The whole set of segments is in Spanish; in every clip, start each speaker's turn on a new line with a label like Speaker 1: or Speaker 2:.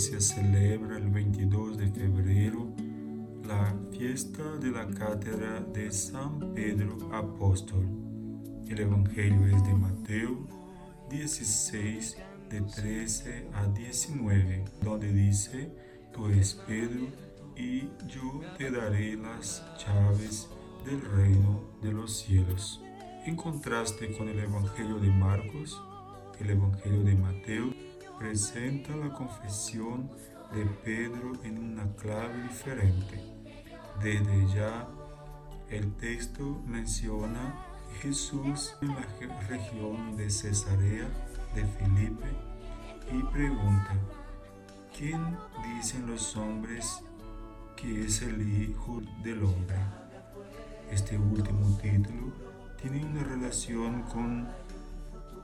Speaker 1: iglesia celebra el 22 de febrero la fiesta de la cátedra de San Pedro Apóstol. El Evangelio es de Mateo 16, de 13 a 19, donde dice, tú eres Pedro y yo te daré las llaves del reino de los cielos. En contraste con el Evangelio de Marcos, el Evangelio de Mateo presenta la confesión de Pedro en una clave diferente. Desde ya, el texto menciona Jesús en la región de Cesarea de Filipe y pregunta, ¿quién dicen los hombres que es el Hijo del Hombre? Este último título tiene una relación con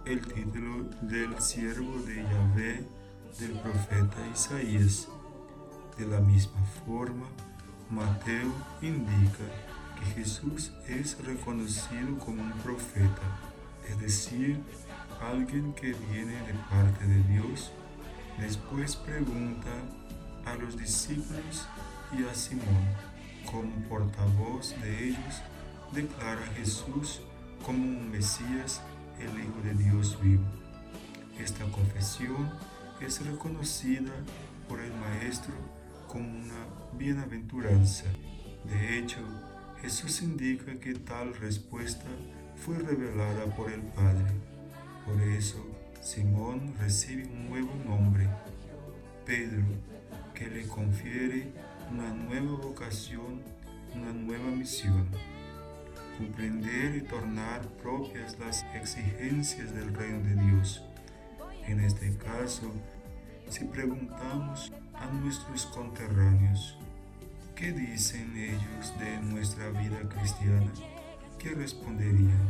Speaker 1: el título del siervo de Yahvé del profeta Isaías. De la misma forma, Mateo indica que Jesús es reconocido como un profeta, es decir, alguien que viene de parte de Dios. Después pregunta a los discípulos y a Simón, como portavoz de ellos, declara a Jesús como un Mesías el Hijo de Dios vivo. Esta confesión es reconocida por el Maestro como una bienaventuranza. De hecho, Jesús indica que tal respuesta fue revelada por el Padre. Por eso, Simón recibe un nuevo nombre, Pedro, que le confiere una nueva vocación, una nueva misión comprender y tornar propias las exigencias del reino de Dios. En este caso, si preguntamos a nuestros conterráneos, ¿qué dicen ellos de nuestra vida cristiana? ¿Qué responderían?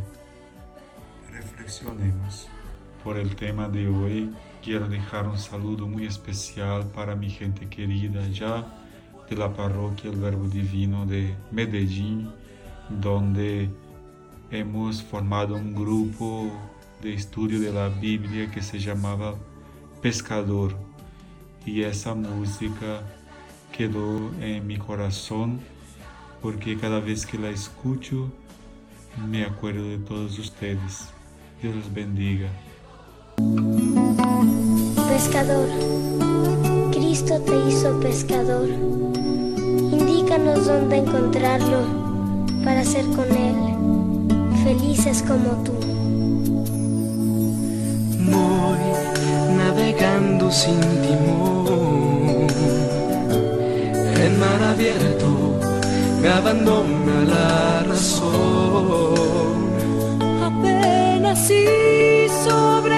Speaker 1: Reflexionemos. Por el tema de hoy, quiero dejar un saludo muy especial para mi gente querida ya de la parroquia El Verbo Divino de Medellín, donde hemos formado un grupo de estudio de la Biblia que se llamaba Pescador y esa música quedó en mi corazón porque cada vez que la escucho me acuerdo de todos ustedes. Dios los bendiga.
Speaker 2: Pescador, Cristo te hizo pescador. Indícanos dónde encontrarlo para ser con Él felices como tú.
Speaker 3: Voy navegando sin timón, en mar abierto, grabándome a la razón.
Speaker 4: Apenas si sobrevivo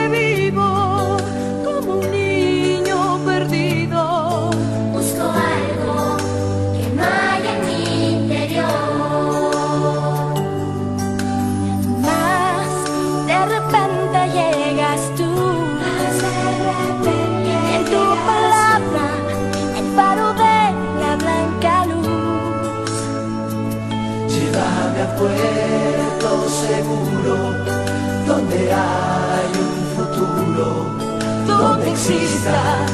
Speaker 3: exista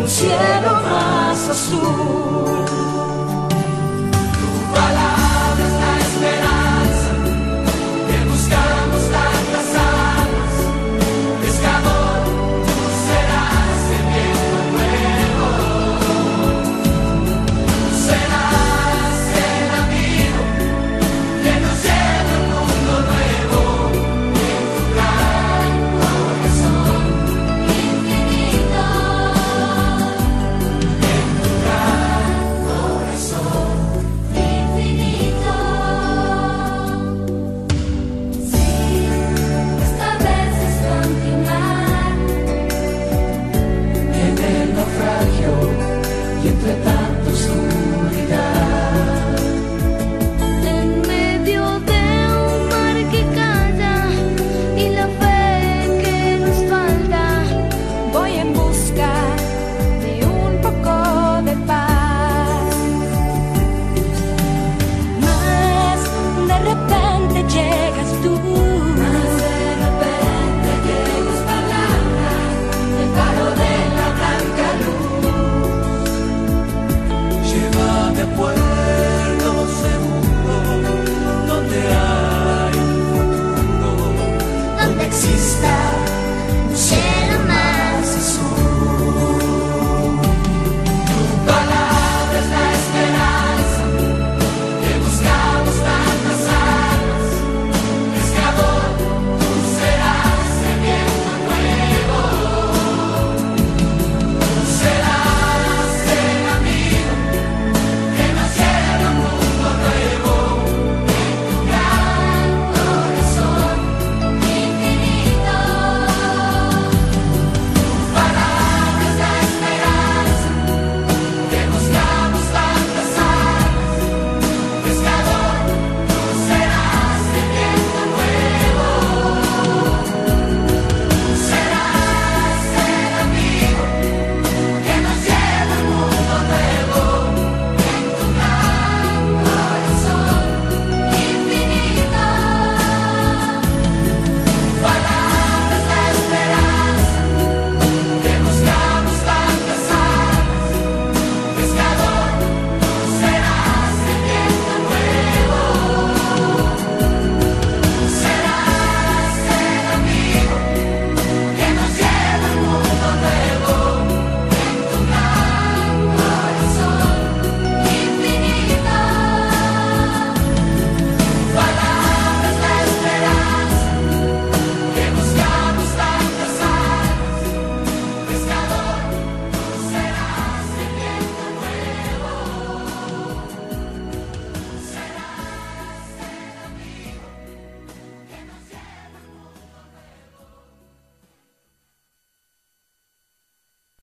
Speaker 3: un cielo más azul. Tu palabra puedo.